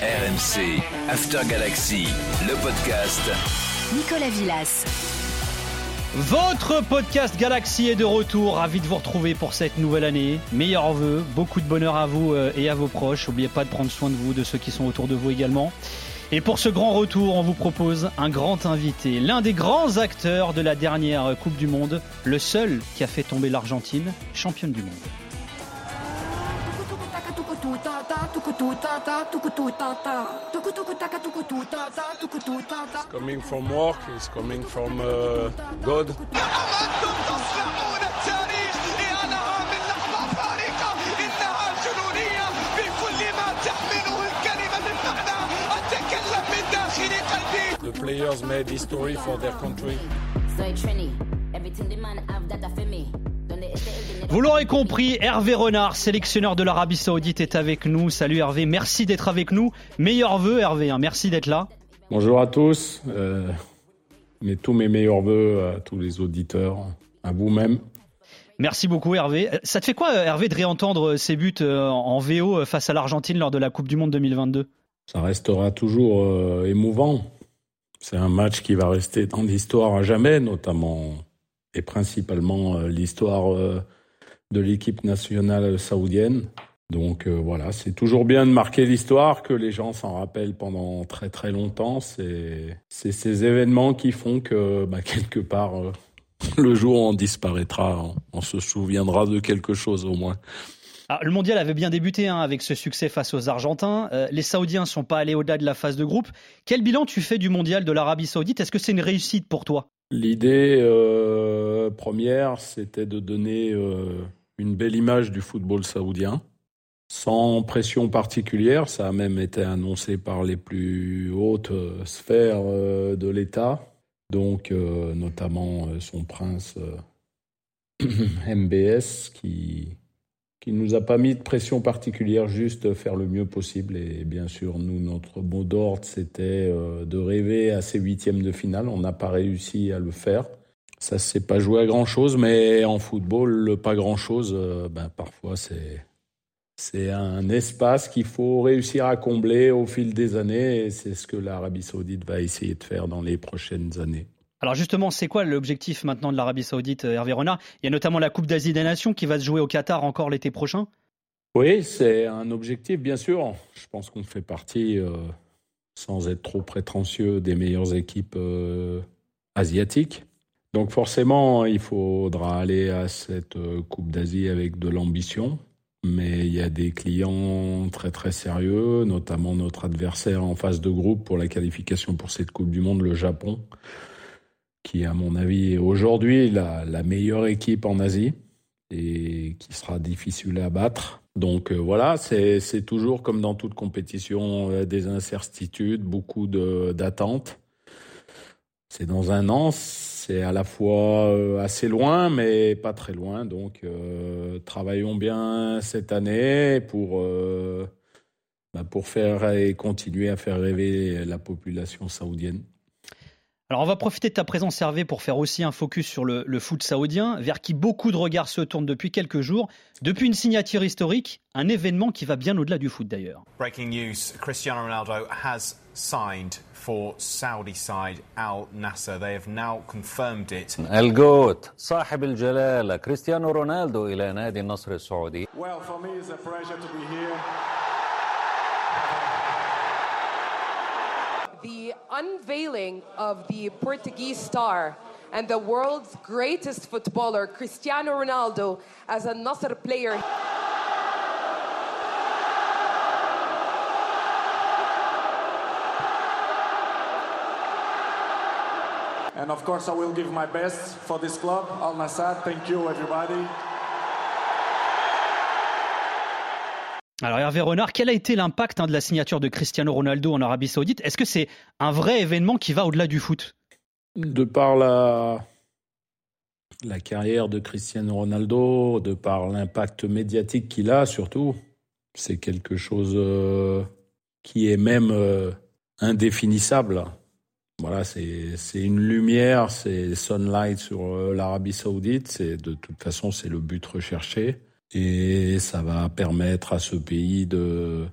RMC, After Galaxy, le podcast. Nicolas Villas. Votre podcast Galaxy est de retour. Ravi de vous retrouver pour cette nouvelle année. Meilleurs vœux, beaucoup de bonheur à vous euh, et à vos proches. N'oubliez pas de prendre soin de vous, de ceux qui sont autour de vous également. Et pour ce grand retour, on vous propose un grand invité, l'un des grands acteurs de la dernière Coupe du Monde, le seul qui a fait tomber l'Argentine championne du monde. It's coming from work, it's coming from uh, God. The players made history for their country. So everything man have. Vous l'aurez compris, Hervé Renard, sélectionneur de l'Arabie Saoudite, est avec nous. Salut Hervé, merci d'être avec nous. Meilleurs vœux Hervé, hein. merci d'être là. Bonjour à tous. Euh, mais tous mes meilleurs voeux à tous les auditeurs, à vous-même. Merci beaucoup Hervé. Euh, Ça te fait quoi Hervé de réentendre ces buts euh, en VO euh, face à l'Argentine lors de la Coupe du Monde 2022 Ça restera toujours euh, émouvant. C'est un match qui va rester dans l'histoire à jamais, notamment et principalement euh, l'histoire euh, de l'équipe nationale saoudienne. Donc euh, voilà, c'est toujours bien de marquer l'histoire, que les gens s'en rappellent pendant très très longtemps. C'est ces événements qui font que bah, quelque part, euh, le jour où on disparaîtra, on, on se souviendra de quelque chose au moins. Ah, le mondial avait bien débuté hein, avec ce succès face aux Argentins. Euh, les Saoudiens sont pas allés au-delà de la phase de groupe. Quel bilan tu fais du mondial de l'Arabie Saoudite? Est-ce que c'est une réussite pour toi? L'idée première, c'était de donner une belle image du football saoudien, sans pression particulière. Ça a même été annoncé par les plus hautes euh, sphères euh, de l'État, donc euh, notamment son prince MBS, qui qui nous a pas mis de pression particulière, juste faire le mieux possible. Et bien sûr, nous, notre mot d'ordre, c'était de rêver à ces huitièmes de finale. On n'a pas réussi à le faire. Ça s'est pas joué à grand chose, mais en football, le pas grand chose, ben, parfois c'est c'est un espace qu'il faut réussir à combler au fil des années, et c'est ce que l'Arabie Saoudite va essayer de faire dans les prochaines années. Alors justement, c'est quoi l'objectif maintenant de l'Arabie Saoudite, euh, Hervé Renard? Il y a notamment la Coupe d'Asie des Nations qui va se jouer au Qatar encore l'été prochain? Oui, c'est un objectif, bien sûr. Je pense qu'on fait partie, euh, sans être trop prétentieux, des meilleures équipes euh, asiatiques. Donc forcément, il faudra aller à cette euh, Coupe d'Asie avec de l'ambition. Mais il y a des clients très très sérieux, notamment notre adversaire en phase de groupe pour la qualification pour cette Coupe du Monde, le Japon, qui à mon avis est aujourd'hui la, meilleure équipe en Asie et qui sera difficile à battre. Donc euh, voilà, c'est toujours comme dans toute compétition euh, des incertitudes, beaucoup d'attentes. C'est dans un an, c'est à la fois euh, assez loin, mais pas très loin. Donc euh, travaillons bien cette année pour, euh, bah, pour faire et continuer à faire rêver la population saoudienne. Alors on va profiter de ta présence Hervé pour faire aussi un focus sur le, le foot saoudien, vers qui beaucoup de regards se tournent depuis quelques jours, depuis une signature historique, un événement qui va bien au-delà du foot d'ailleurs. Breaking news Cristiano Ronaldo has signed for Saudi side Al Nasser. They have now confirmed it. الجوت صاحب الجلالة كريستيانو رونالدو إلى نادي النصر السعودي Well, for me, it's a pleasure to be here. the unveiling of the Portuguese star and the world's greatest footballer, Cristiano Ronaldo, as a Nasser player. And of course, I will give my best for this club, Al Nassr. Thank you, everybody. Alors Hervé Renard, quel a été l'impact hein, de la signature de Cristiano Ronaldo en Arabie Saoudite? Est-ce que c'est un vrai événement qui va au-delà du foot? De par la, la carrière de Cristiano Ronaldo, de par l'impact médiatique qu'il a surtout, c'est quelque chose euh, qui est même euh, indéfinissable. Voilà, c'est une lumière, c'est sunlight sur euh, l'Arabie Saoudite. C'est de toute façon c'est le but recherché et ça va permettre à ce pays de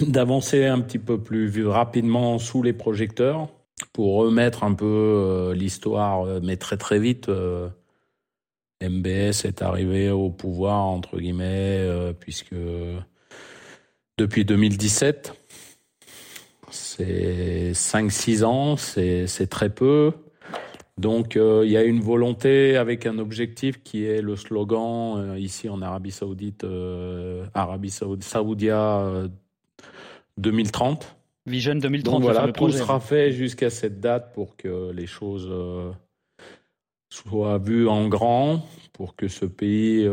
d'avancer un petit peu plus rapidement sous les projecteurs pour remettre un peu euh, l'histoire, euh, mais très très vite. MBS est arrivé au pouvoir, entre guillemets, puisque depuis 2017, c'est 5-6 ans, c'est très peu. Donc euh, il y a une volonté avec un objectif qui est le slogan euh, ici en Arabie Saoudite, euh, Arabie Saoud- Saoudia euh, 2030. Vision 2030, Donc voilà, tout projet. sera fait jusqu'à cette date pour que les choses soient vues en grand, pour que ce pays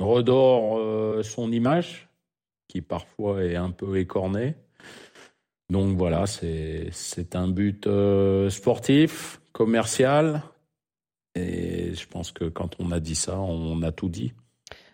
redore son image, qui parfois est un peu écornée. Donc voilà, c'est c'est un but euh, sportif, commercial, et je pense que quand on a dit ça, on a tout dit.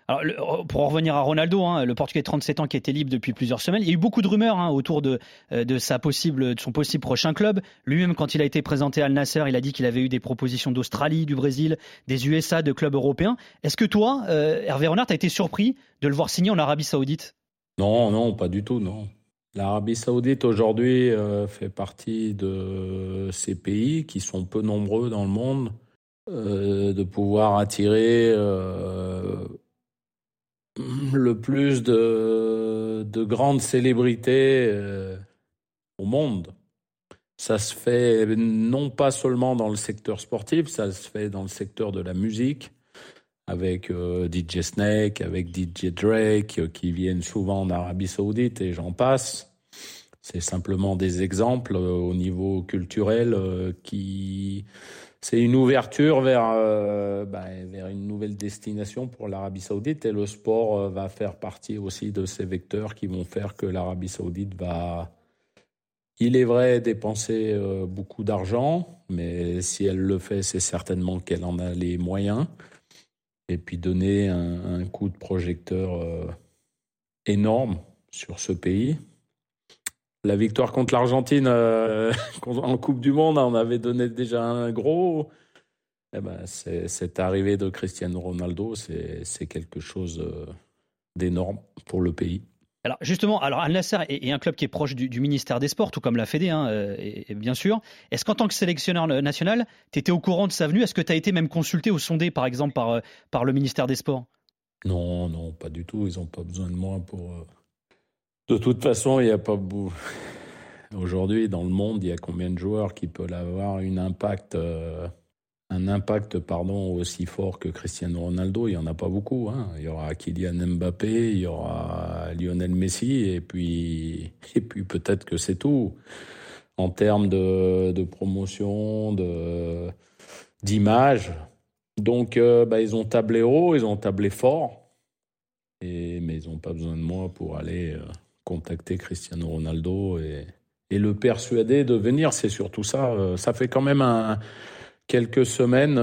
Alors, le- pour en revenir à Ronaldo, hein, le Portugais de 37 ans qui était libre depuis plusieurs semaines, il y a eu beaucoup de rumeurs hein, autour de, euh, de, sa possible, de son possible prochain club. Lui-même, quand il a été présenté à Al Nasser, il a dit qu'il avait eu des propositions d'Australie, du Brésil, des USA, de clubs européens. Est-ce que toi, euh, Hervé Renard, tu as été surpris de le voir signer en Arabie Saoudite? Non, non, pas du tout, non. L'Arabie Saoudite aujourd'hui euh, fait partie de ces pays qui sont peu nombreux dans le monde, euh, de pouvoir attirer euh, le plus de, de grandes célébrités au monde. Ça se fait non pas seulement dans le secteur sportif, ça se fait dans le secteur de la musique, avec euh, DJ Snake, avec DJ Drake, euh, qui viennent souvent en Arabie Saoudite et j'en passe. C'est simplement des exemples euh, au niveau culturel qui. C'est une ouverture vers, ben, vers une nouvelle destination pour l'Arabie Saoudite et le sport va faire partie aussi de ces vecteurs qui vont faire que l'Arabie Saoudite va, il est vrai, dépenser beaucoup d'argent, mais si elle le fait, c'est certainement qu'elle en a les moyens et puis donner un, coup de projecteur euh, énorme sur ce pays. La victoire contre l'Argentine euh, en Coupe du Monde, on avait donné déjà un gros. Eh ben, cette arrivée de Cristiano Ronaldo, c'est c'est quelque chose euh, d'énorme pour le pays. Alors justement, alors Al Nasser est, un club qui est proche du, ministère des Sports, tout comme la Fédé, hein, euh, et, bien sûr. Est-ce qu'en tant que sélectionneur national, tu étais au courant de sa venue? Est-ce que tu as été même consulté ou sondé, par exemple, par, euh, par le ministère des Sports? Non, non, pas du tout. Ils n'ont pas besoin de moi pour. euh, De toute façon, il n'y a pas. Aujourd'hui, dans le monde, il y a combien de joueurs qui peuvent avoir une impact, un impact pardon, aussi fort que Cristiano Ronaldo? Il n'y en a pas beaucoup. hein. Il y aura Kylian Mbappé, il y aura Lionel Messi, et puis, et puis peut-être que c'est tout. En termes de, promotion, de, d'image. Donc, euh, bah, ils ont tablé haut, ils ont tablé fort. Et, mais ils n'ont pas besoin de moi pour aller euh, contacter Cristiano Ronaldo et, et le persuader de venir. C'est surtout ça. Euh, ça fait quand même quelques semaines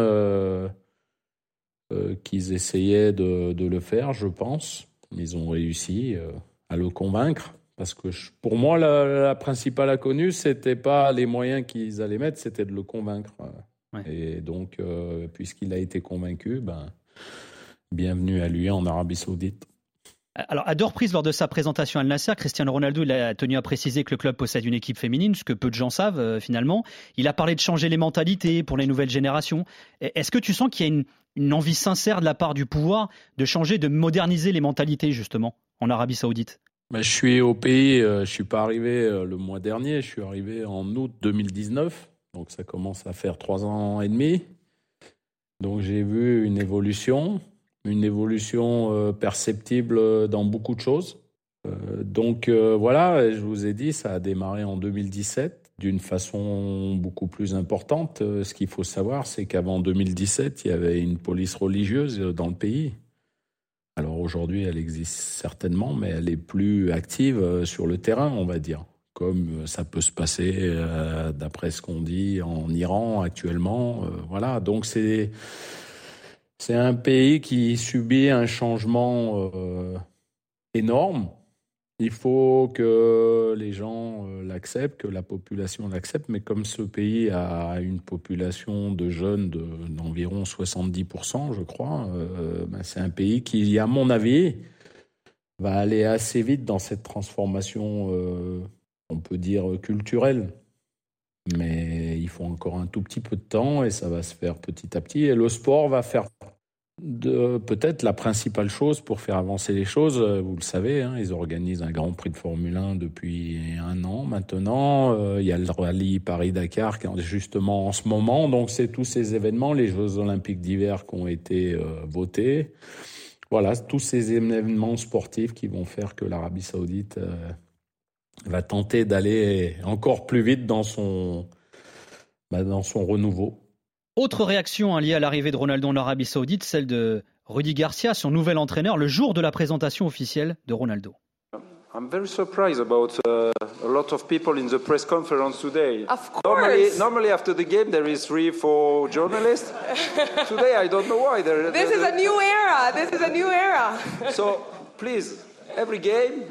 qu'ils essayaient de le faire, je pense. Ils ont réussi euh, à le convaincre. Parce que je- pour moi, la, la principale inconnue, c'était pas les moyens qu'ils allaient mettre, c'était de le convaincre. Et donc, euh, puisqu'il a été convaincu, ben, bienvenue à lui en Arabie Saoudite. Alors, à deux reprises lors de sa présentation à Al Nasser, Cristiano Ronaldo il a tenu à préciser que le club possède une équipe féminine, ce que peu de gens savent euh, finalement. Il a parlé de changer les mentalités pour les nouvelles générations. Et- Est-ce que tu sens qu'il y a une, une envie sincère de la part du pouvoir de changer, de moderniser les mentalités justement en Arabie Saoudite je suis au pays, euh, je suis pas arrivé euh, le mois dernier, je suis arrivé en août 2019, donc ça commence à faire trois ans et demi. Donc j'ai vu une évolution, une évolution euh, perceptible dans beaucoup de choses. Donc voilà, je vous ai dit, ça a démarré en 2017 d'une façon beaucoup plus importante. Euh, Ce qu'il faut savoir, c'est qu'avant 2017, il y avait une police religieuse dans le pays. Alors aujourd'hui, elle existe certainement, mais elle est plus active euh, sur le terrain, on va dire, comme euh, ça peut se passer d'après ce qu'on dit en Iran actuellement. voilà, donc c'est c'est un pays qui subit un changement énorme. Il faut que les gens euh, l'acceptent, que la population l'accepte, mais comme ce pays a une population de jeunes de- d'environ 70%, je crois, euh, ben, c'est un pays qui, à mon avis, va aller assez vite dans cette transformation, euh, on peut dire, culturelle. Mais il faut encore un tout petit peu de temps et ça va se faire petit à petit. Et le sport va faire peut-être la principale chose pour faire avancer les choses. Vous le savez, hein, ils organisent un Grand Prix de Formule 1 depuis un an maintenant. Euh, il y a le rallye Paris-Dakar qui est justement en ce moment. Donc c'est tous ces événements, les Jeux olympiques d'hiver qui ont été euh, votés. Voilà, tous ces événements sportifs qui vont faire que l'Arabie saoudite euh, va tenter d'aller encore plus vite dans son, bah, dans son renouveau. Autre réaction hein, liée à l'arrivée de Ronaldo en Arabie Saoudite, celle de Rudy Garcia, son nouvel entraîneur, le jour de la présentation officielle de Ronaldo. I'm very surprised about uh, a lot of people in the press conference today. Of course. Normally, normally after the game there is three, four journalists. today I don't know why. There, This is a new era. This is a new era. So please, every game,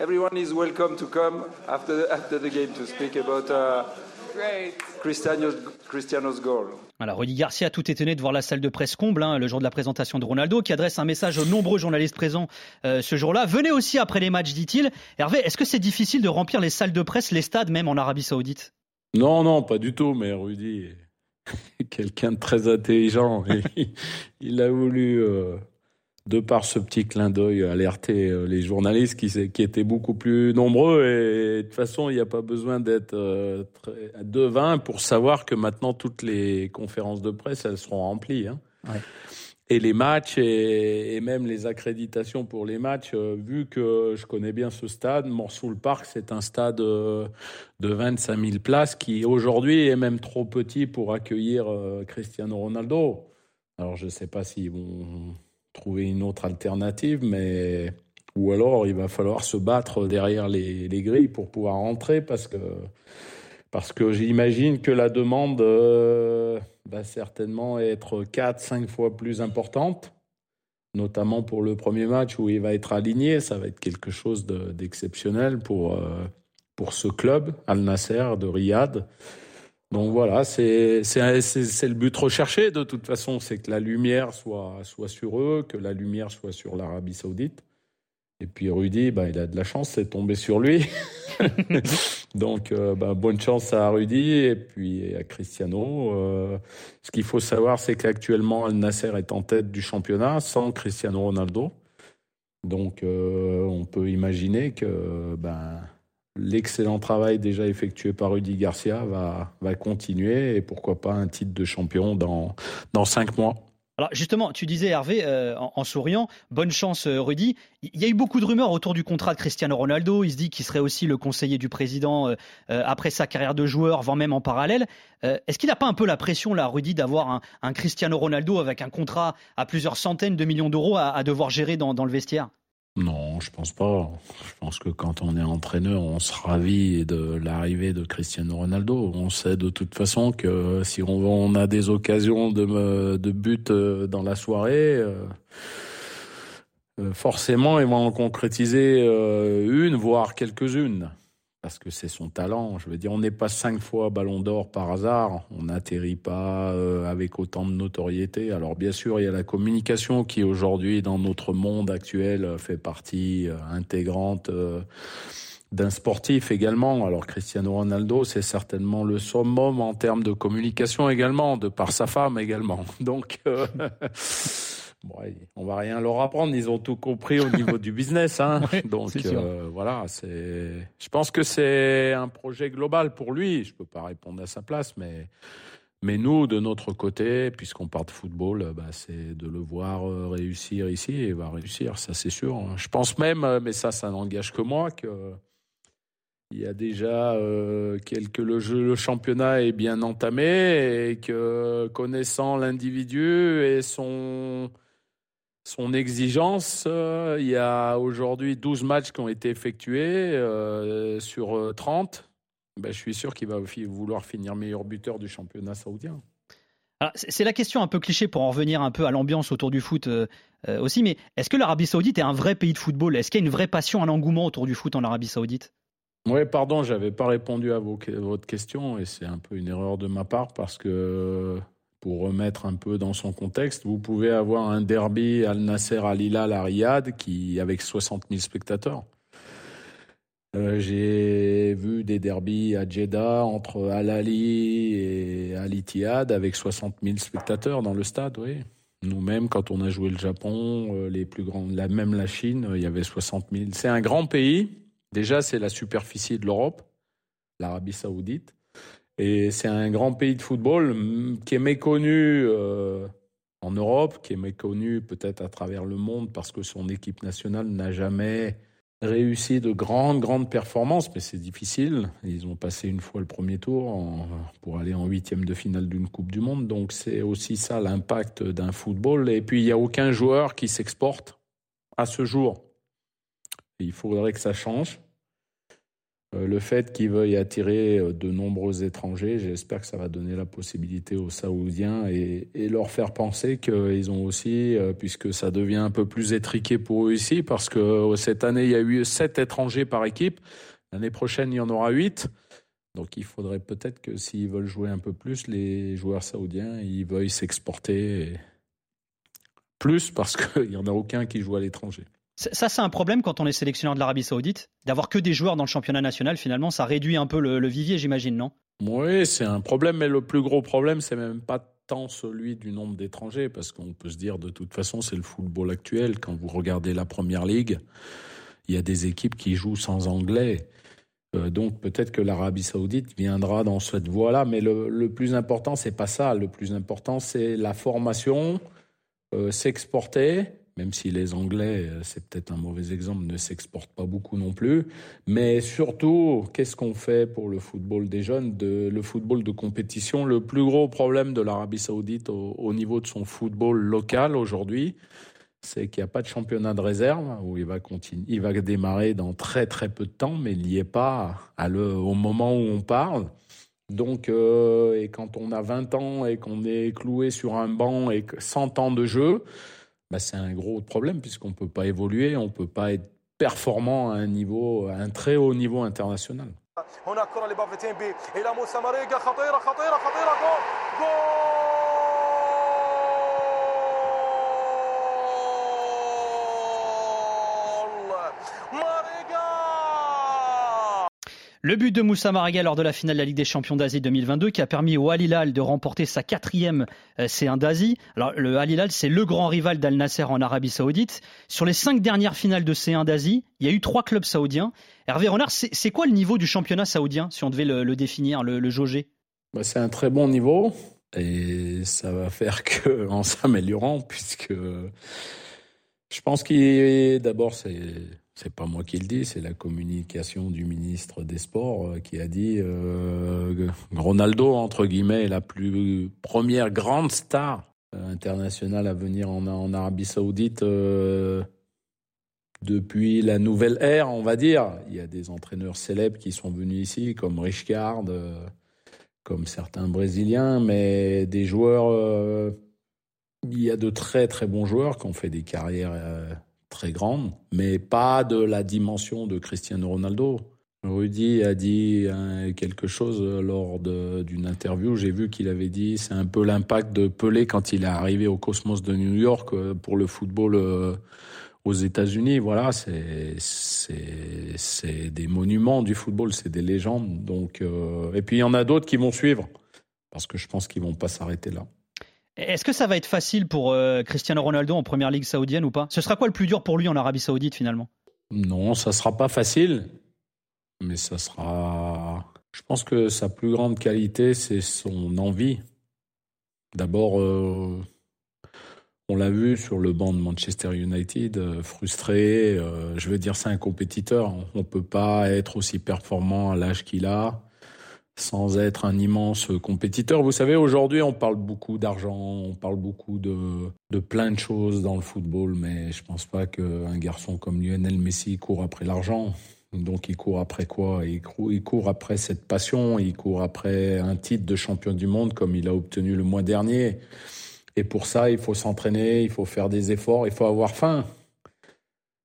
everyone is welcome to come after the, after the game to speak about uh. Cristiano's, Cristiano's goal. Voilà, Rudy Garcia, tout étonné de voir la salle de presse comble hein, le jour de la présentation de Ronaldo, qui adresse un message aux nombreux journalistes présents euh, ce jour-là. Venez aussi après les matchs, dit-il. Hervé, est-ce que c'est difficile de remplir les salles de presse, les stades, même en Arabie Saoudite? Non, non, pas du tout, mais Rudy est quelqu'un de très intelligent. Il a voulu, euh, de par ce petit clin d'œil, alerter euh, les journalistes qui, qui étaient beaucoup plus nombreux. Et de toute façon, il n'y a pas besoin d'être euh, devin pour savoir que maintenant, toutes les conférences de presse, elles seront remplies. hein. Ouais. Et les matchs et, et même les accréditations pour les matchs, euh, vu que je connais bien ce stade, Morsoul Park, c'est un stade euh, de 25 000 places qui aujourd'hui est même trop petit pour accueillir Cristiano Ronaldo. Alors je ne sais pas s'ils vont trouver une autre alternative, mais ou alors il va falloir se battre derrière les, les grilles pour pouvoir rentrer parce que parce que j'imagine que la demande euh, va certainement être 4-5 fois plus importante, notamment pour le premier match où il va être aligné. Ça va être quelque chose de- d'exceptionnel pour, euh, pour ce club, Al Nasser de Riyad. Donc voilà, c'est le but recherché de toute façon, c'est que la lumière soit, soit sur eux, que la lumière soit sur l'Arabie saoudite. Et puis Rudy, bah, il a de la chance, c'est tombé sur lui. Donc euh, bah, bonne chance à Rudy et puis à Cristiano. Euh, ce qu'il faut savoir, c'est qu'actuellement, Al Nasser est en tête du championnat sans Cristiano Ronaldo. Donc euh, on peut imaginer que ben, l'excellent travail déjà effectué par Rudy Garcia va, continuer et pourquoi pas un titre de champion dans, dans cinq mois. Alors justement, tu disais Hervé, euh, en, souriant, bonne chance euh, Rudy. Il y a eu beaucoup de rumeurs autour du contrat de Cristiano Ronaldo. Il se dit qu'il serait aussi le conseiller du président euh, après sa carrière de joueur, voire même en parallèle. Est-ce qu'il n'a pas un peu la pression là, Rudy, d'avoir un, Cristiano Ronaldo avec un contrat à plusieurs centaines de millions d'euros à, devoir gérer dans le vestiaire? Non, je pense pas. Je pense que quand on est entraîneur, on se ravit de l'arrivée de Cristiano Ronaldo. On sait de toute façon que si on, a des occasions de, de but euh, dans la soirée, euh, euh, forcément, ils vont en concrétiser une, voire quelques-unes. Parce que c'est son talent. Je veux dire, on n'est pas cinq fois ballon d'or par hasard. On n'atterrit pas euh, avec autant de notoriété. Alors bien sûr, il y a la communication qui aujourd'hui, dans notre monde actuel, euh, fait partie euh, intégrante d'un sportif également. Alors Cristiano Ronaldo, c'est certainement le summum en termes de communication également, de par sa femme également. Donc, bon, on va rien leur apprendre. Ils ont tout compris au niveau du business. Hein. Donc euh, voilà, c'est. Je pense que c'est un projet global pour lui. Je peux pas répondre à sa place, mais. Mais nous, de notre côté, puisqu'on part de football, euh, bah, c'est de le voir euh, réussir ici et il va réussir, ça c'est sûr. Je pense même, mais ça, ça n'engage que moi, que il y a déjà euh, quelques le jeu, le championnat est bien entamé et que connaissant l'individu et son son exigence, euh, il y a aujourd'hui 12 matchs qui ont été effectués euh, sur euh, 30. Ben, je suis sûr qu'il va vouloir finir meilleur buteur du championnat saoudien. C'est la question un peu cliché pour en revenir un peu à l'ambiance autour du foot euh, euh, aussi, mais est-ce que l'Arabie Saoudite est un vrai pays de football? Est-ce qu'il y a une vraie passion, un engouement autour du foot en Arabie Saoudite? Oui, pardon, j'avais pas répondu à vos- votre question et c'est un peu une erreur de ma part parce que pour remettre un peu dans son contexte, vous pouvez avoir un derby Al Nasser Al Hilal à Riyad qui avec 60 000 spectateurs. Euh, j'ai vu des derbies à Jeddah entre Al Ali et Al Ittihad avec 60 000 spectateurs dans le stade, oui. Nous-mêmes, quand on a joué le Japon, euh, les plus grands, la, même la Chine, il y avait 60 000. C'est un grand pays. Déjà, c'est la superficie de l'Europe, l'Arabie Saoudite. Et c'est un grand pays de football qui est méconnu euh, en Europe, qui est méconnu peut-être à travers le monde parce que son équipe nationale n'a jamais réussi de grandes, grandes performances, mais c'est difficile. Ils ont passé une fois le premier tour pour aller en huitième de finale d'une Coupe du Monde. Donc c'est aussi ça l'impact d'un football. Et puis il n'y a aucun joueur qui s'exporte à ce jour. il faudrait que ça change. Euh, le fait qu'ils veuillent attirer euh, de nombreux étrangers, j'espère que ça va donner la possibilité aux Saoudiens et, leur faire penser qu'ils ont aussi, euh, puisque ça devient un peu plus étriqué pour eux ici, parce que cette année, il y a eu sept étrangers par équipe. L'année prochaine, il y en aura huit. Donc il faudrait peut-être que s'ils veulent jouer un peu plus, les joueurs saoudiens, ils veuillent s'exporter plus parce qu'il n'y en a aucun qui joue à l'étranger. Ça, c'est un problème quand on est sélectionneur de l'Arabie Saoudite, d'avoir que des joueurs dans le championnat national. Finalement, ça réduit un peu le, vivier, j'imagine, non? Oui, c'est un problème, mais le plus gros problème, c'est même pas tant celui du nombre d'étrangers, parce qu'on peut se dire de toute façon, c'est le football actuel. Quand vous regardez la première ligue, il y a des équipes qui jouent sans anglais. Euh, donc peut-être que l'Arabie Saoudite viendra dans cette voie-là, mais le, plus important, c'est pas ça. Le plus important, c'est la formation, euh, s'exporter même si les Anglais, euh, c'est peut-être un mauvais exemple, ne s'exportent pas beaucoup non plus. Mais surtout, qu'est-ce qu'on fait pour le football des jeunes, de, le football de compétition? Le plus gros problème de l'Arabie saoudite au, niveau de son football local aujourd'hui, c'est qu'il n'y a pas de championnat de réserve où il va continuer, il va démarrer dans très très peu de temps, mais il n'y est pas au moment où on parle. Donc, euh, et quand on a 20 ans et qu'on est cloué sur un banc et 100 ans de jeu, bah, c'est un gros problème puisqu'on ne peut pas évoluer, on ne peut pas être performant à un niveau, à un très haut niveau international. Le but de Moussa Maraga lors de la finale de la Ligue des Champions d'Asie 2022 qui a permis au Al Hilal de remporter sa quatrième euh, C1 d'Asie. Alors le Al Hilal c'est le grand rival d'Al Nasser en Arabie Saoudite. Sur les cinq dernières finales de C1 d'Asie, il y a eu trois clubs saoudiens. Hervé Renard, c'est quoi le niveau du championnat saoudien si on devait le, définir, le, jauger? Bah, C'est un très bon niveau et ça va faire que en s'améliorant puisque je pense qu'il d'abord c'est c'est pas moi qui le dis, c'est la communication du ministre des Sports euh, qui a dit euh, Ronaldo, entre guillemets, est la plus première grande star euh, internationale à venir en, Arabie Saoudite depuis la nouvelle ère, on va dire. Il y a des entraîneurs célèbres qui sont venus ici, comme Richard, comme certains Brésiliens, mais des joueurs. il y a de très très bons joueurs qui ont fait des carrières très grande, mais pas de la dimension de Cristiano Ronaldo. Rudy a dit hein, quelque chose lors d'une interview. J'ai vu qu'il avait dit c'est un peu l'impact de Pelé quand il est arrivé au Cosmos de New York euh, pour le football euh, aux États-Unis. Voilà, c'est des monuments du football, c'est des légendes. Donc euh, et puis il y en a d'autres qui vont suivre parce que je pense qu'ils vont pas s'arrêter là. Est-ce que ça va être facile pour euh, Cristiano Ronaldo en première ligue saoudienne ou pas? Ce sera quoi le plus dur pour lui en Arabie Saoudite finalement? Non, ça sera pas facile, mais ça sera. Je pense que sa plus grande qualité, c'est son envie. D'abord, euh, on l'a vu sur le banc de Manchester United, euh, frustré. je veux dire, c'est un compétiteur. On ne peut pas être aussi performant à l'âge qu'il a sans être un immense compétiteur. Vous savez, aujourd'hui, on parle beaucoup d'argent, on parle beaucoup de, de plein de choses dans le football, mais je pense pas qu'un garçon comme Lionel Messi court après l'argent. Donc il court après quoi? Il court, il court après cette passion, il court après un titre de champion du monde comme il a obtenu le mois dernier. Et pour ça, il faut s'entraîner, il faut faire des efforts, il faut avoir faim.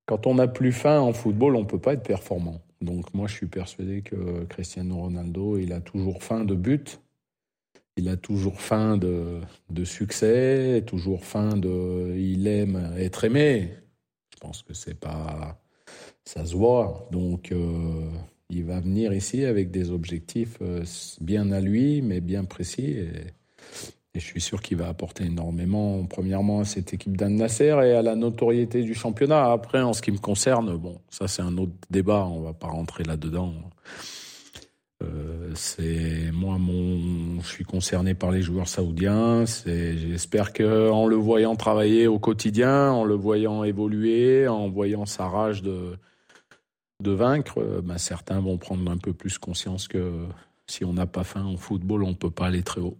Quand on n'a plus faim en football, on ne peut pas être performant. Donc moi, je suis persuadé que Cristiano Ronaldo, il a toujours faim de but. il a toujours faim de, de succès, toujours faim de. Il aime être aimé. Je pense que c'est pas. Ça se voit. Donc, euh, il va venir ici avec des objectifs euh, bien à lui, mais bien précis. Et je suis sûr qu'il va apporter énormément, premièrement, à cette équipe d'Anne Nasser et à la notoriété du championnat. Après, en ce qui me concerne, bon, ça c'est un autre débat, on va pas rentrer là-dedans. Euh, c'est moi, mon, je suis concerné par les joueurs saoudiens. J'espère que en le voyant travailler au quotidien, en le voyant évoluer, en voyant sa rage de de vaincre, euh, ben certains vont prendre un peu plus conscience que si on n'a pas faim au football, on ne peut pas aller très haut.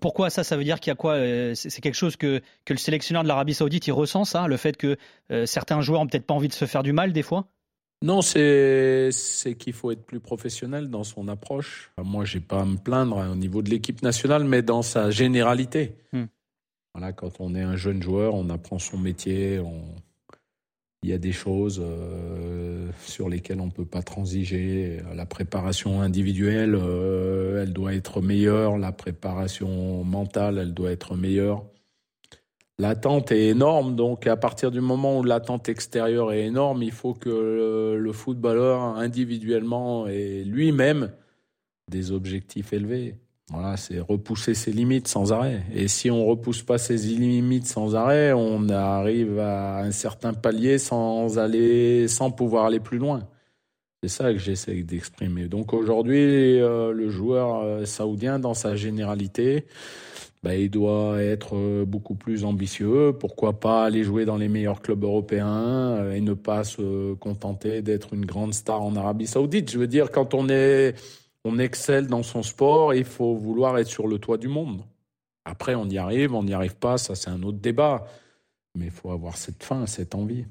Pourquoi ça Ça veut dire qu'il y a quoi euh, C'est quelque chose que, que le sélectionneur de l'Arabie Saoudite il ressent ça, le fait que euh, certains joueurs ont peut-être pas envie de se faire du mal des fois? Non, c'est c'est qu'il faut être plus professionnel dans son approche. Moi, j'ai pas à me plaindre au niveau de l'équipe nationale, mais dans sa généralité. Hmm. Voilà, quand on est un jeune joueur, on apprend son métier, on, il y a des choses euh, sur lesquelles on ne peut pas transiger. La préparation individuelle, euh, elle doit être meilleure. La préparation mentale, elle doit être meilleure. L'attente est énorme, donc à partir du moment où l'attente extérieure est énorme, il faut que le, le footballeur individuellement et lui-même des objectifs élevés. Voilà, c'est repousser ses limites sans arrêt. Et si on repousse pas ses limites sans arrêt, on arrive à un certain palier sans aller, sans pouvoir aller plus loin. C'est ça que j'essaie d'exprimer. Donc aujourd'hui, euh, le joueur euh, saoudien, dans sa généralité, bah, il doit être euh, beaucoup plus ambitieux. Pourquoi pas aller jouer dans les meilleurs clubs européens et ne pas se contenter d'être une grande star en Arabie Saoudite. Je veux dire, quand on est on excelle dans son sport, il faut vouloir être sur le toit du monde. Après, on y arrive, on n'y arrive pas, ça c'est un autre débat. Mais il faut avoir cette faim, cette envie.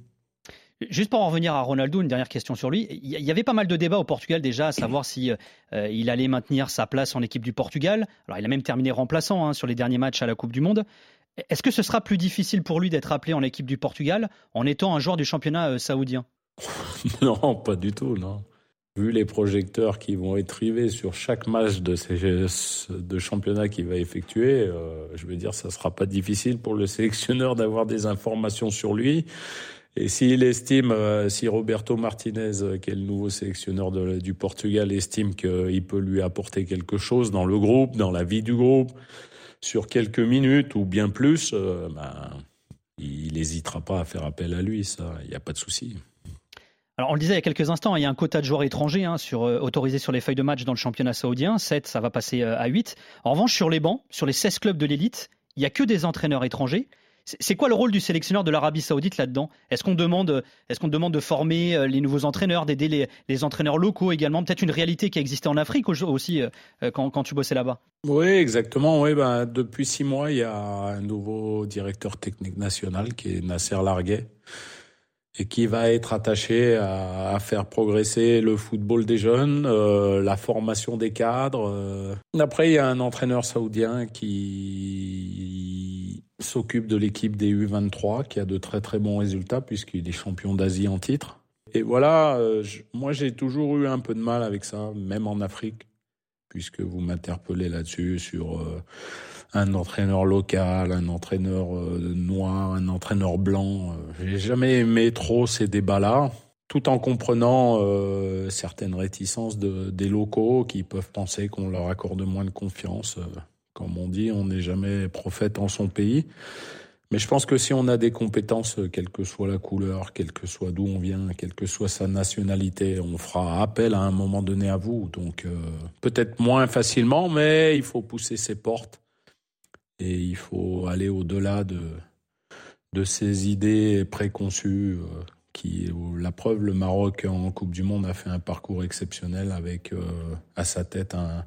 Juste pour en revenir à Ronaldo, une dernière question sur lui. Il y avait pas mal de débats au Portugal déjà à savoir si euh, il allait maintenir sa place en équipe du Portugal. Alors il a même terminé remplaçant hein, sur les derniers matchs à la Coupe du Monde. Est-ce que ce sera plus difficile pour lui d'être appelé en équipe du Portugal en étant un joueur du championnat euh, saoudien? Non, pas du tout, non vu les projecteurs qui vont être rivés sur chaque match de, ces, de championnat qu'il va effectuer, euh, je veux dire, ça sera pas difficile pour le sélectionneur d'avoir des informations sur lui. Et s'il estime, euh, si Roberto Martinez, euh, qui est le nouveau sélectionneur du Portugal, estime qu'il peut lui apporter quelque chose dans le groupe, dans la vie du groupe, sur quelques minutes ou bien plus, ben, il n'hésitera pas à faire appel à lui, ça, il n'y a pas de souci. Alors, on le disait il y a quelques instants, il y a un quota de joueurs étrangers hein, sur, euh, autorisés sur les feuilles de match dans le championnat saoudien. 7, ça va passer euh, à 8. En revanche, sur les bancs, sur les 16 clubs de l'élite, il n'y a que des entraîneurs étrangers. C'est quoi le rôle du sélectionneur de l'Arabie Saoudite là-dedans? Est-ce qu'on demande, est qu'on demande de former euh, les nouveaux entraîneurs, d'aider les, entraîneurs locaux également? Peut-être une réalité qui existait en Afrique aussi quand, quand tu bossais là-bas. Oui, exactement. Oui, ben, depuis six mois, il y a un nouveau directeur technique national qui est Nasser Larguet et qui va être attaché à, faire progresser le football des jeunes, euh, la formation des cadres. Euh. Après, il y a un entraîneur saoudien qui s'occupe de l'équipe des U23, qui a de très très bons résultats puisqu'il est champion d'Asie en titre. Et voilà, euh, moi j'ai toujours eu un peu de mal avec ça, même en Afrique, puisque vous m'interpellez là-dessus sur un entraîneur local, un entraîneur euh, noir, un entraîneur blanc. Euh, j'ai jamais aimé trop ces débats-là, tout en comprenant euh, certaines réticences de, des locaux qui peuvent penser qu'on leur accorde moins de confiance. Comme on dit, on n'est jamais prophète en son pays. Mais je pense que si on a des compétences, quelle que soit la couleur, quelle que soit d'où on vient, quelle que soit sa nationalité, on fera appel à un moment donné à vous. Donc peut-être moins facilement, mais il faut pousser ses portes et il faut aller au-delà de, de ces idées préconçues. Euh, qui, la preuve, le Maroc en Coupe du Monde a fait un parcours exceptionnel avec euh, à sa tête un,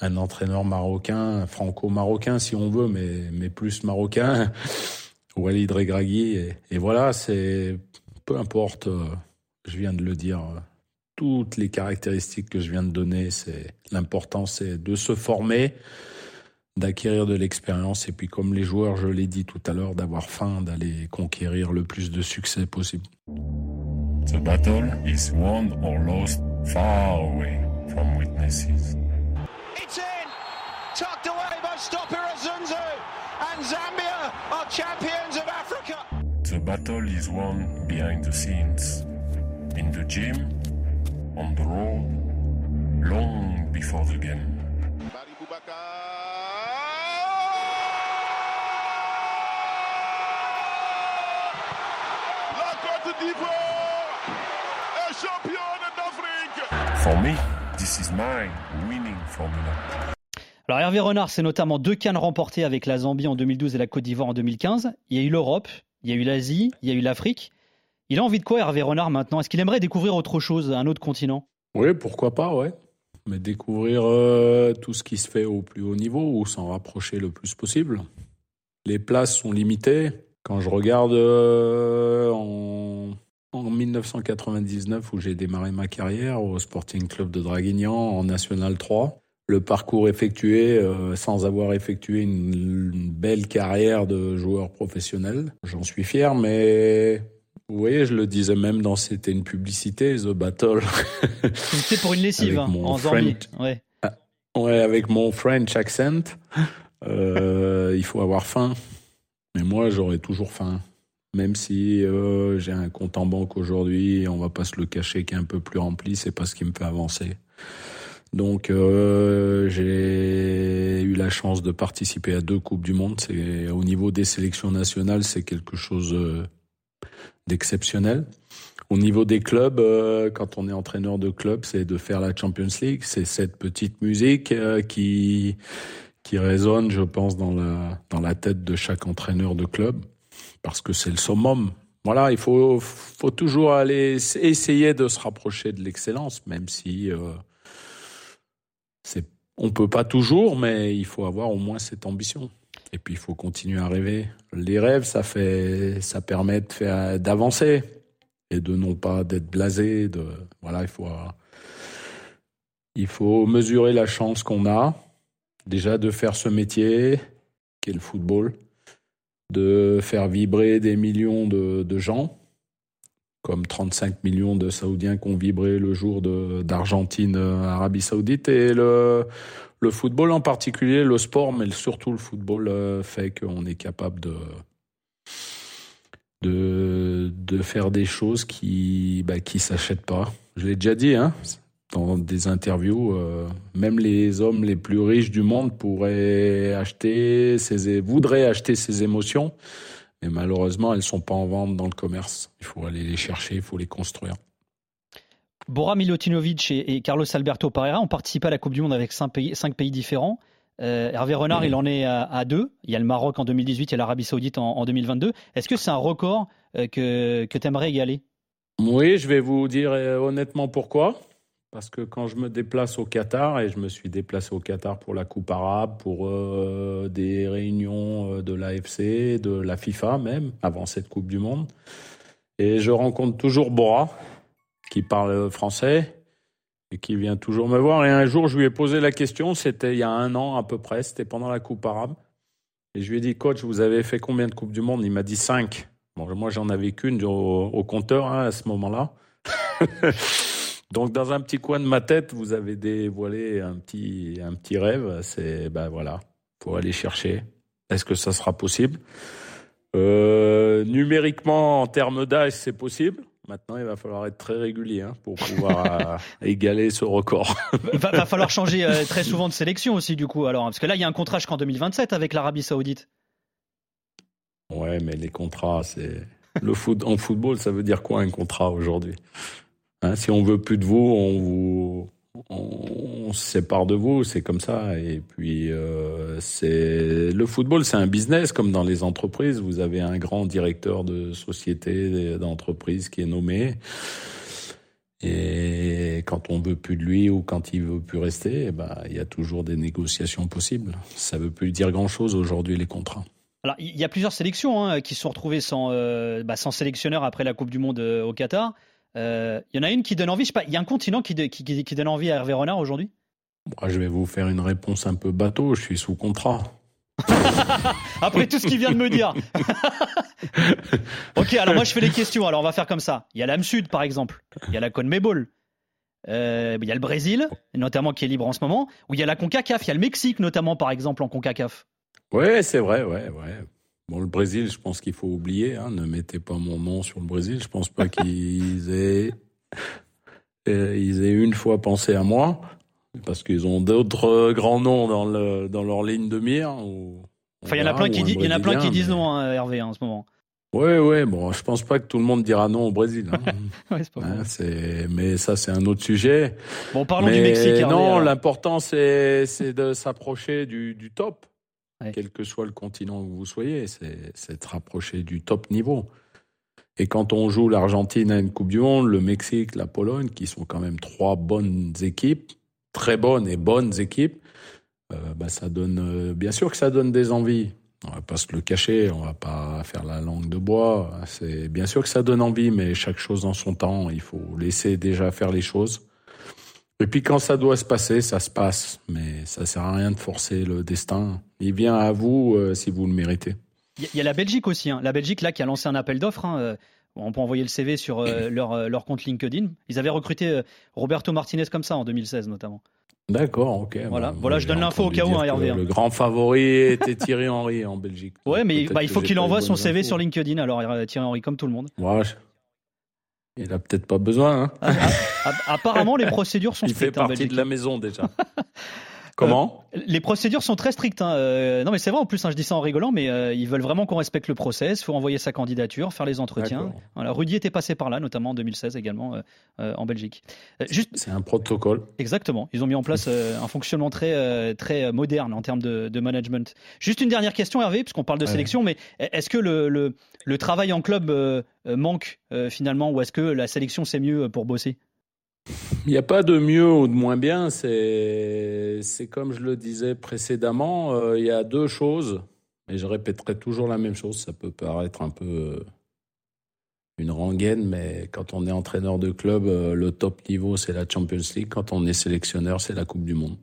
un entraîneur marocain, franco-marocain si on veut, mais, mais plus marocain, Walid Regragui. Et, voilà, c'est peu importe, euh, je viens de le dire, toutes les caractéristiques que je viens de donner, l'important, c'est de se former d'acquérir de l'expérience et puis comme les joueurs, je l'ai dit tout à l'heure, d'avoir faim, d'aller conquérir le plus de succès possible. The battle is won or lost far away from witnesses. It's in! tucked away by Stopira Zunzu. And Zambia are champions of Africa. The battle is won behind the scenes, in the gym, on the road, long before the game. La Côte d'Ivoire est championne d'Afrique. For me, this is my winning formula. Alors Hervé Renard, c'est notamment deux cannes remportées avec la Zambie en 2012 et la Côte d'Ivoire en 2015. Il y a eu l'Europe, il y a eu l'Asie, il y a eu l'Afrique. Il a envie de quoi Hervé Renard maintenant? Est-ce qu'il aimerait découvrir autre chose, un autre continent? Oui, pourquoi pas, ouais. Mais découvrir euh, tout ce qui se fait au plus haut niveau ou s'en rapprocher le plus possible. Les places sont limitées. Quand je regarde euh, en, en 1999 où j'ai démarré ma carrière au Sporting Club de Draguignan en National 3, le parcours effectué euh, sans avoir effectué une, une belle carrière de joueur professionnel, j'en suis fier, mais vous voyez, je le disais même dans c'était une publicité, The Battle. C'était pour une lessive hein, en Zambie. Ouais. Ouais, avec mon French accent, euh, il faut avoir faim. Mais moi, j'aurai toujours faim. Même si euh, j'ai un compte en banque aujourd'hui, on va pas se le cacher, qui est un peu plus rempli, c'est pas ce qui me fait avancer. Donc, euh, j'ai eu la chance de participer à deux coupes du monde. Au niveau des sélections nationales, c'est quelque chose euh, d'exceptionnel. Au niveau des clubs, quand on est entraîneur de club, c'est de faire la Champions League. C'est cette petite musique qui qui résonne, je pense, dans la dans la tête de chaque entraîneur de club, parce que c'est le summum. Voilà, il faut faut toujours aller essayer de se rapprocher de l'excellence, même si euh, c'est on peut pas toujours, mais il faut avoir au moins cette ambition. Et puis il faut continuer à rêver. Les rêves, ça fait, ça permet d'avancer et de non pas d'être blasé. De voilà, il faut, il faut mesurer la chance qu'on a déjà de faire ce métier qu'est le football, de faire vibrer des millions de, gens, comme 35 millions de Saoudiens qui ont vibré le jour d'Argentine euh, Arabie Saoudite et le football en particulier, le sport, mais surtout le football euh, fait qu'on est capable de, de, de faire des choses qui bah, qui s'achètent pas. Je l'ai déjà dit, hein, dans des interviews, euh, même les hommes les plus riches du monde pourraient acheter, ces, voudraient acheter ces émotions, mais malheureusement, elles sont pas en vente dans le commerce. Il faut aller les chercher, il faut les construire. Bora Milutinovic et, et Carlos Alberto Pereira ont participé à la Coupe du Monde avec cinq pays, cinq pays différents. Euh, Hervé Renard, il en est à, à deux. Il y a le Maroc en 2018 et l'Arabie Saoudite en, en 2022. Est-ce que c'est un record euh, que, que tu aimerais égaler? Oui, je vais vous dire euh, honnêtement pourquoi? Parce que quand je me déplace au Qatar, et je me suis déplacé au Qatar pour la Coupe arabe, pour euh, des réunions euh, de l'AFC, de la FIFA même, avant cette Coupe du Monde, et je rencontre toujours Bora, qui parle français, et qui vient toujours me voir. Et un jour, je lui ai posé la question, c'était il y a un an à peu près, c'était pendant la Coupe arabe. Et je lui ai dit, coach, vous avez fait combien de Coupes du Monde? Il m'a dit cinq. Bon, moi, j'en avais qu'une au, au compteur hein, à ce moment-là. Donc, dans un petit coin de ma tête, vous avez dévoilé un petit, un petit rêve. C'est, ben voilà, faut aller chercher. Est-ce que ça sera possible? Euh, Numériquement, en termes d'âge, c'est possible. Maintenant, il va falloir être très régulier hein, pour pouvoir euh, égaler ce record. va, va falloir changer euh, très souvent de sélection aussi, du coup. Alors, parce que là, il y a un contrat jusqu'en 2027 avec l'Arabie Saoudite. Ouais, mais les contrats, c'est le foot en football, ça veut dire quoi un contrat aujourd'hui? Hein, Si on veut plus de vous, on vous on, se sépare de vous, c'est comme ça. Et puis euh, c'est le football, c'est un business comme dans les entreprises. Vous avez un grand directeur de société, d'entreprise qui est nommé. Et quand on veut plus de lui ou quand il veut plus rester, eh ben, il y a toujours des négociations possibles. Ça veut plus dire grand chose aujourd'hui les contrats. Alors, il y a plusieurs sélections hein, qui se sont retrouvées sans, euh, bah, sans sélectionneur après la Coupe du Monde euh, au Qatar. Euh, Il y en a une qui donne envie. Je sais pas, il y a un continent qui, de- qui, qui- qui donne envie à Hervé Renard aujourd'hui? Moi, je vais vous faire une réponse un peu bateau. Je suis sous contrat. Après tout ce qu'il vient de me dire. ok, alors moi je fais les questions. Alors on va faire comme ça. Il y a l'âme sud par exemple. Il y a la Conmebol. Euh, il y a le Brésil, notamment qui est libre en ce moment, ou il y a la CONCACAF, il y a le Mexique notamment par exemple en CONCACAF. Ouais, c'est vrai, ouais, ouais. Bon, le Brésil, je pense qu'il faut oublier. Hein, ne mettez pas mon nom sur le Brésil. Je pense pas qu'ils aient, euh, ils aient une fois pensé à moi, parce qu'ils ont d'autres grands noms dans, le, dans leur ligne de mire. Ou, enfin, il y en a plein qui, disent, il y en a plein qui disent non, hein, Hervé, hein, en ce moment. Oui, oui, bon, je pense pas que tout le monde dira non au Brésil. Hein. ouais, pas hein. Mais ça, c'est un autre sujet. Bon, parlons du Mexique. Hervé, non, l'important, c'est, c'est de s'approcher du, du top. Quel que soit le continent où vous soyez, c'est, rapprocher du top niveau. Et quand on joue l'Argentine à une Coupe du Monde, le Mexique, la Pologne, qui sont quand même trois bonnes équipes, très bonnes et bonnes équipes, euh, bah, ça donne, euh, bien sûr que ça donne des envies. On va pas se le cacher, on va pas faire la langue de bois. C'est bien sûr que ça donne envie, mais chaque chose en son temps. Il faut laisser déjà faire les choses. Et puis quand ça doit se passer, ça se passe. Mais ça sert à rien de forcer le destin. Il vient à vous euh, si vous le méritez. Il y a la Belgique aussi. Hein. La Belgique là qui a lancé un appel d'offres. Hein. On peut envoyer le CV sur euh, leur, euh, leur compte LinkedIn. Ils avaient recruté euh, Roberto Martinez comme ça en 2016 notamment. D'accord, ok. Voilà, bon, voilà je donne l'info au cas où, hein, Hervé. Le grand favori était Thierry Henry en Belgique. Ouais, mais bah, il faut qu'il envoie son CV infos. sur LinkedIn, alors Thierry Henry, comme tout le monde. Ouais, il a peut-être pas besoin. Hein. Ah, apparemment, les procédures sont il fait partie de la maison déjà. Comment euh, Les procédures sont très strictes. Hein. Euh, non, mais c'est vrai en plus, hein, je dis ça en rigolant, mais euh, ils veulent vraiment qu'on respecte le process. Il faut envoyer sa candidature, faire les entretiens. Voilà, Rudy était passé par là, notamment en 2016 également en Belgique. Juste... C'est un protocole. Exactement. Ils ont mis en place un fonctionnement très, très moderne en termes de, de, management. Juste une dernière question, Hervé, puisqu'on parle de ouais. sélection, mais est-ce que le, le, le, travail en club manque finalement, ou est-ce que la sélection c'est mieux pour bosser? Il n'y a pas de mieux ou de moins bien, c'est, comme je le disais précédemment, euh, il y a deux choses, et je répéterai toujours la même chose, ça peut paraître un peu euh, une rengaine, mais quand on est entraîneur de club, euh, le top niveau c'est la Champions League, quand on est sélectionneur c'est la Coupe du Monde.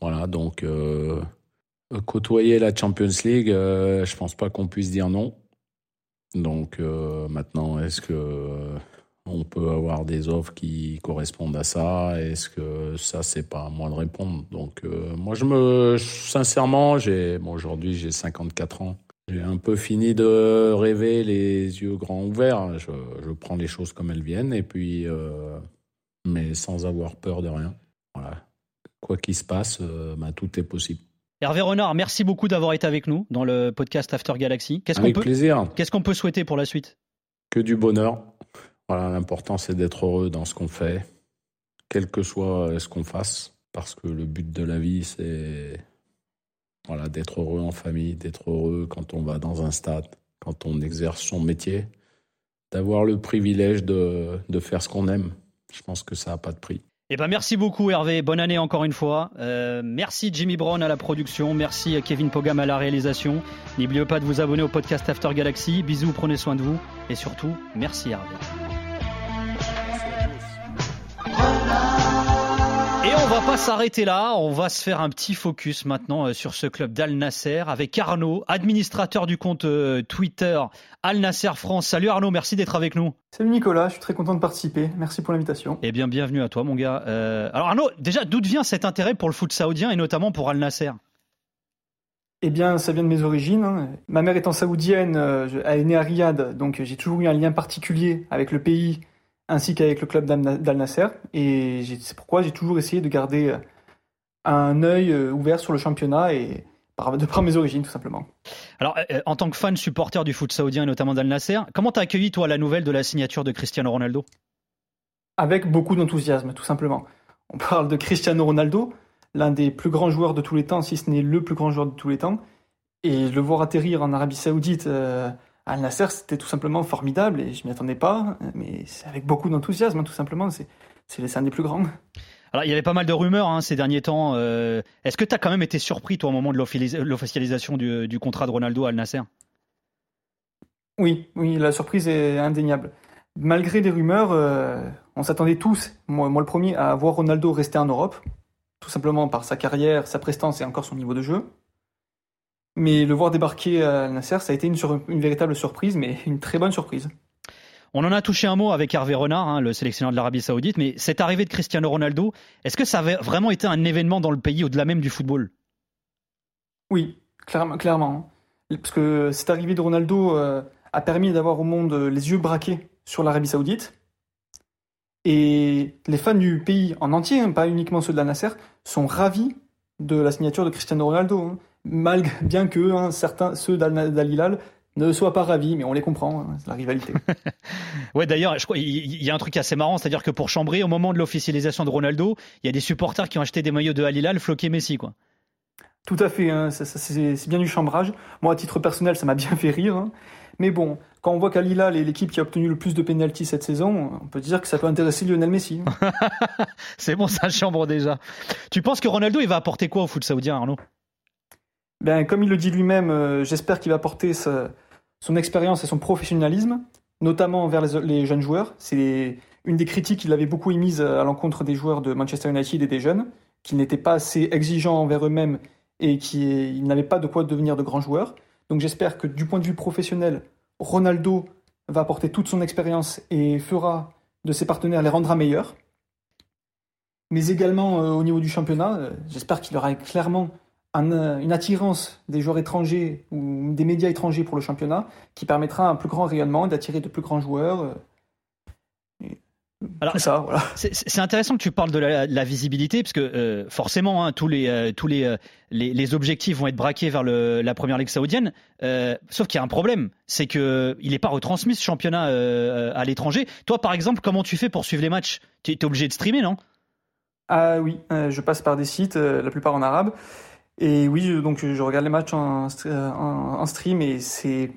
Voilà, donc côtoyer la Champions League, euh, je pense pas qu'on puisse dire non. Donc maintenant, est-ce que on peut avoir des offres qui correspondent à ça. Est-ce que ça, c'est pas à moi de répondre? Donc, euh, moi, je me, sincèrement, j'ai, bon, aujourd'hui, j'ai 54 ans. J'ai un peu fini de rêver les yeux grands ouverts. Je, je prends les choses comme elles viennent et puis, euh, mais sans avoir peur de rien. Voilà. Quoi qu'il se passe, euh, bah, tout est possible. Hervé Renard, merci beaucoup d'avoir été avec nous dans le podcast After Galaxy. Qu'est-ce qu'on peut. Qu'est-ce qu'on peut souhaiter pour la suite? Que du bonheur. Voilà, l'important c'est d'être heureux dans ce qu'on fait, quel que soit ce qu'on fasse, parce que le but de la vie c'est voilà, d'être heureux en famille, d'être heureux quand on va dans un stade, quand on exerce son métier, d'avoir le privilège de, faire ce qu'on aime. Je pense que ça n'a pas de prix. Eh ben merci beaucoup Hervé, bonne année encore une fois. Euh, merci Jimmy Brown à la production, merci Kevin Pogam à la réalisation. N'oubliez pas de vous abonner au podcast After Galaxy. Bisous, prenez soin de vous et surtout, merci Hervé. Pas s'arrêter là, on va se faire un petit focus maintenant sur ce club d'Al Nasser avec Arnaud, administrateur du compte Twitter Al Nasser France. Salut Arnaud, merci d'être avec nous. Salut Nicolas, je suis très content de participer. Merci pour l'invitation. Eh bien, bienvenue à toi mon gars. Euh, alors Arnaud, déjà, d'où vient cet intérêt pour le foot saoudien et notamment pour Al Nasser? Eh bien, ça vient de mes origines. Hein. Ma mère étant saoudienne, euh, elle est née à Riyad, donc j'ai toujours eu un lien particulier avec le pays ainsi qu'avec le club d'Al Nasser. Et c'est pourquoi j'ai toujours essayé de garder un œil ouvert sur le championnat et de par mes origines, tout simplement. Alors, euh, en tant que fan supporter du foot saoudien et notamment d'Al Nasser, comment t'as accueilli, toi, la nouvelle de la signature de Cristiano Ronaldo? Avec beaucoup d'enthousiasme, tout simplement. On parle de Cristiano Ronaldo, l'un des plus grands joueurs de tous les temps, si ce n'est le plus grand joueur de tous les temps. Et le voir atterrir en Arabie Saoudite... Euh, Al Nasser, c'était tout simplement formidable et je m'y attendais pas, mais c'est avec beaucoup d'enthousiasme, tout simplement. C'est, c'est un des plus grands. Alors, il y avait pas mal de rumeurs hein, ces derniers temps. Euh, est-ce que tu as quand même été surpris, toi, au moment de l'officialisation du, du, contrat de Ronaldo à Al Nasser Oui, oui, la surprise est indéniable. Malgré les rumeurs, euh, on s'attendait tous, moi, moi le premier, à voir Ronaldo rester en Europe, tout simplement par sa carrière, sa prestance et encore son niveau de jeu. Mais le voir débarquer à Nasser, ça a été une, sur, une, véritable surprise, mais une très bonne surprise. On en a touché un mot avec Hervé Renard, hein, le sélectionneur de l'Arabie Saoudite, mais cette arrivée de Cristiano Ronaldo, est-ce que ça avait vraiment été un événement dans le pays au-delà même du football? Oui, clairement. clairement. Parce que cette arrivée de Ronaldo euh, a permis d'avoir au monde les yeux braqués sur l'Arabie Saoudite. Et les fans du pays en entier, hein, pas uniquement ceux de la Nasser, sont ravis de la signature de Cristiano Ronaldo. hein. Malgré, bien que hein, certains, ceux d'Al d'Al Hilal, ne soient pas ravis, mais on les comprend, hein, c'est la rivalité. Ouais, d'ailleurs, je crois il y a un truc assez marrant, c'est-à-dire que pour chambrer, au moment de l'officialisation de Ronaldo, il y a des supporters qui ont acheté des maillots de Al Hilal floqué Messi, quoi. Tout à fait, hein, c'est bien du chambrage. Moi, à titre personnel, ça m'a bien fait rire. hein. Mais bon, quand on voit qu'Al Hilal est l'équipe qui a obtenu le plus de pénalties cette saison, on peut dire que ça peut intéresser Lionel Messi. C'est bon, ça chambre déjà. Tu penses que Ronaldo, il va apporter quoi au foot saoudien, Arnaud? Ben, comme il le dit lui-même, euh, j'espère qu'il va porter son expérience et son professionnalisme, notamment vers les, jeunes joueurs. C'est une des critiques qu'il avait beaucoup émises à l'encontre des joueurs de Manchester United et des jeunes, qu'ils n'étaient pas assez exigeants envers eux-mêmes et qu'ils n'avaient pas de quoi devenir de grands joueurs. Donc j'espère que du point de vue professionnel, Ronaldo va apporter toute son expérience et fera de ses partenaires les rendra meilleurs. Mais également euh, au niveau du championnat, euh, j'espère qu'il aura clairement un, euh, une attirance des joueurs étrangers ou des médias étrangers pour le championnat qui permettra un plus grand rayonnement, d'attirer de plus grands joueurs. euh, et Alors, ça, voilà. C'est intéressant que tu parles de la, de la visibilité, parce que euh, forcément, hein, tous, les, euh, tous les, les, les objectifs vont être braqués vers le, la première ligue saoudienne. Euh, sauf qu'il y a un problème, c'est que il n'est pas retransmis ce championnat à l'étranger. Toi, par exemple, comment tu fais pour suivre les matchs? Tu es obligé de streamer, non? Ah oui, je passe par des sites, la plupart en arabe. Et oui, je- donc je regarde les matchs euh, en- stream et c'est,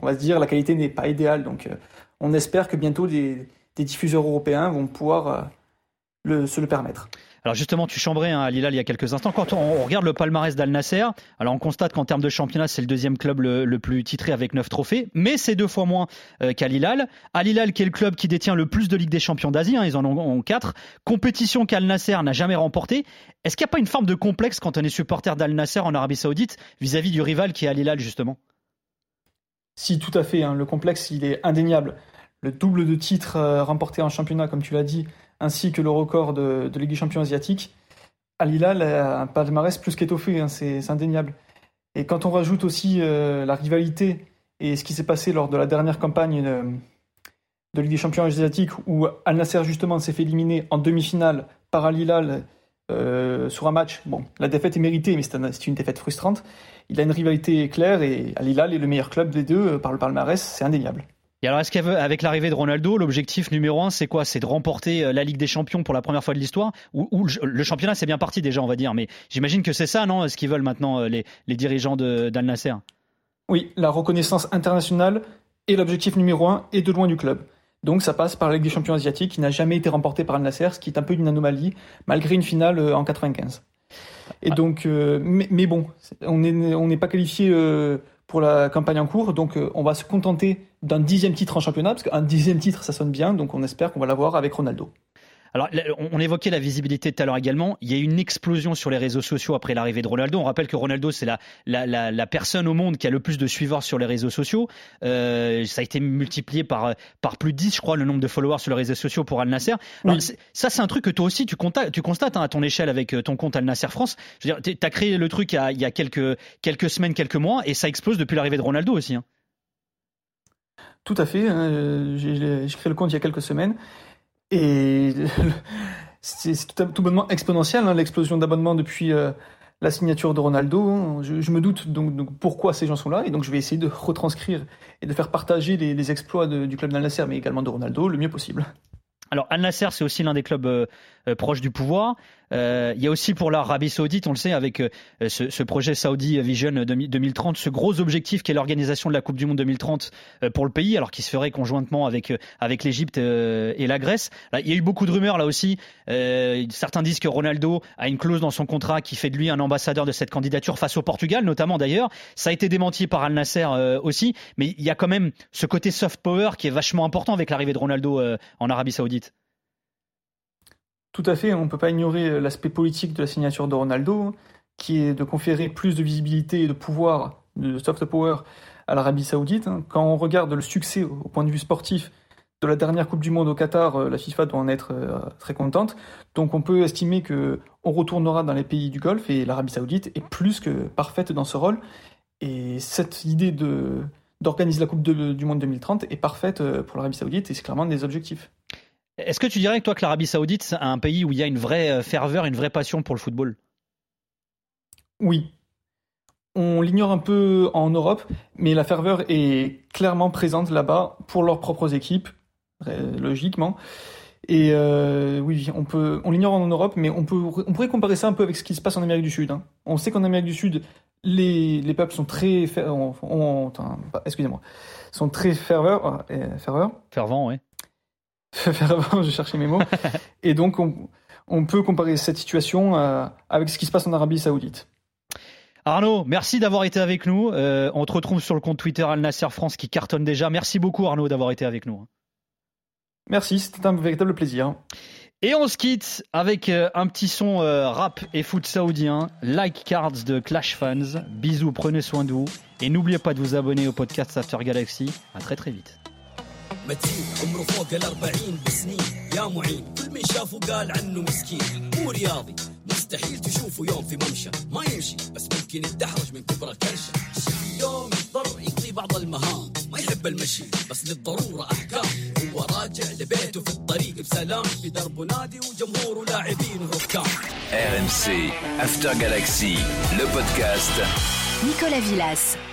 on va se dire, la qualité n'est pas idéale. Donc euh, on espère que bientôt des, des diffuseurs européens vont pouvoir euh, le- se le permettre. Alors justement, tu chambrais hein, à Lilal il y a quelques instants. Quand on, regarde le palmarès d'Al Nasser, alors on constate qu'en termes de championnat, c'est le deuxième club le, le plus titré avec 9 trophées, mais c'est deux fois moins euh, qu'Al Hilal. Al Hilal qui est le club qui détient le plus de Ligue des Champions d'Asie, hein, ils en ont, ont 4. Compétition qu'Al Nasser n'a jamais remportée. Est-ce qu'il n'y a pas une forme de complexe quand on est supporter d'Al Nasser en Arabie Saoudite vis-à-vis du rival qui est Al Hilal justement? Si, tout à fait. hein, le complexe, il est indéniable. Le double de titres euh, remportés en championnat, comme tu l'as dit, ainsi que le record de, de Ligue des champions asiatique, Al Hilal a un palmarès plus qu'étoffé, hein, c'est indéniable. Et quand on rajoute aussi euh, la rivalité et ce qui s'est passé lors de la dernière campagne euh, de Ligue des champions asiatiques, où Al Nasser justement s'est fait éliminer en demi-finale par Al Hilal euh, sur un match, bon, la défaite est méritée, mais c'est un- c'est une défaite frustrante. Il a une rivalité claire et Al Hilal est le meilleur club des deux par le palmarès, c'est indéniable. Et alors, est-ce qu'avec l'arrivée de Ronaldo, l'objectif numéro un, c'est quoi? C'est de remporter euh, la Ligue des Champions pour la première fois de l'histoire? Ou, ou le, championnat, c'est bien parti déjà, on va dire. Mais j'imagine que c'est ça, non Ce qu'ils veulent maintenant, euh, les, les dirigeants d'Al Nasser? Oui, la reconnaissance internationale est l'objectif numéro un et de loin du club. Donc ça passe par la Ligue des champions asiatiques qui n'a jamais été remportée par Al Nasser, ce qui est un peu une anomalie, malgré une finale euh, en 95. Et donc, euh, mais, mais bon, on n'est on pas qualifié euh, pour la campagne en cours, donc euh, on va se contenter d'un dixième titre en championnat, parce qu'un dixième titre, ça sonne bien, donc on espère qu'on va l'avoir avec Ronaldo. Alors, on évoquait la visibilité tout à l'heure également. Il y a eu une explosion sur les réseaux sociaux après l'arrivée de Ronaldo. On rappelle que Ronaldo, c'est la, la, la, la personne au monde qui a le plus de suiveurs sur les réseaux sociaux. Euh, ça a été multiplié par, par plus de 10, je crois, le nombre de followers sur les réseaux sociaux pour Al Nasser. Alors, Ça, c'est un truc que toi aussi, tu, constates hein, à ton échelle avec euh, ton compte Al Nasser France. Je veux dire, tu as créé le truc il y a, il y a quelques, quelques semaines, quelques mois, et ça explose depuis l'arrivée de Ronaldo aussi. hein. Tout à fait. hein, J'ai créé le compte il y a quelques semaines. Et c'est tout, bonnement exponentiel, hein, l'explosion d'abonnements depuis euh, la signature de Ronaldo. hein. Je, me doute donc, pourquoi ces gens sont là. Et donc je vais essayer de retranscrire et de faire partager les, exploits du club d'Al Nasser, mais également de Ronaldo, le mieux possible. Alors Al Nasser, c'est aussi l'un des clubs euh, proches du pouvoir. Euh, il y a aussi pour l'Arabie Saoudite, on le sait, avec euh, ce, projet Saudi Vision 2000 2030, ce gros objectif qui est l'organisation de la Coupe du Monde 2030 euh, pour le pays, alors qui se ferait conjointement avec avec l'Égypte et la Grèce. Il y a eu beaucoup de rumeurs là aussi. Certains disent que Ronaldo a une clause dans son contrat qui fait de lui un ambassadeur de cette candidature face au Portugal, notamment d'ailleurs. Ça a été démenti par Al Nasser aussi, mais il y a quand même ce côté soft power qui est vachement important avec l'arrivée de Ronaldo en Arabie Saoudite. Tout à fait, on ne peut pas ignorer euh, l'aspect politique de la signature de Ronaldo, qui est de conférer plus de visibilité et de pouvoir, de soft power à l'Arabie Saoudite. Quand on regarde le succès au point de vue sportif de la dernière Coupe du Monde au Qatar, euh, la FIFA doit en être euh, très contente. Donc on peut estimer que on retournera dans les pays du Golfe et l'Arabie Saoudite est plus que parfaite dans ce rôle. Et cette idée d'organiser la Coupe du Monde 2030 est parfaite pour l'Arabie Saoudite et c'est clairement des objectifs. Est-ce que tu dirais que toi que l'Arabie Saoudite c'est un pays où il y a une vraie euh, ferveur, une vraie passion pour le football? Oui. On l'ignore un peu en Europe, mais la ferveur est clairement présente là-bas pour leurs propres équipes, euh, logiquement. Et euh, oui, on peut, on l'ignore en Europe, mais on peut, on pourrait comparer ça un peu avec ce qui se passe en Amérique du Sud. hein. On sait qu'en Amérique du Sud, les, les peuples sont très, fer- excusez-moi, sont très ferveurs, euh, ferveurs, Fervent, fervents, je cherchais mes mots. Et donc, on, on peut comparer cette situation euh, avec ce qui se passe en Arabie Saoudite. Arnaud, merci d'avoir été avec nous. Euh, on te retrouve sur le compte Twitter Al Nasser France qui cartonne déjà. Merci beaucoup Arnaud d'avoir été avec nous. Merci, c'était un véritable plaisir. Et on se quitte avec euh, un petit son rap et foot saoudien, Like Cards de Clash Fans. Bisous, prenez soin de vous. Et n'oubliez pas de vous abonner au podcast After Galaxy. À très très vite. متين عمره فوق الأربعين بسنين. يا معين كل من شافه قال عنه مسكين. مو رياضي مستحيل تشوفه يوم في ممشى. ما يمشي بس ممكن يتدحرج من كبر الكرشة. يوم يضطر يقضي بعض المهام. ما يحب المشي بس للضرورة أحكام. هو راجع لبيته في الطريق بسلام. في دربه نادي وجمهوره لاعبين وحكام RMC After Galaxy, le podcast. Nicolas Villas.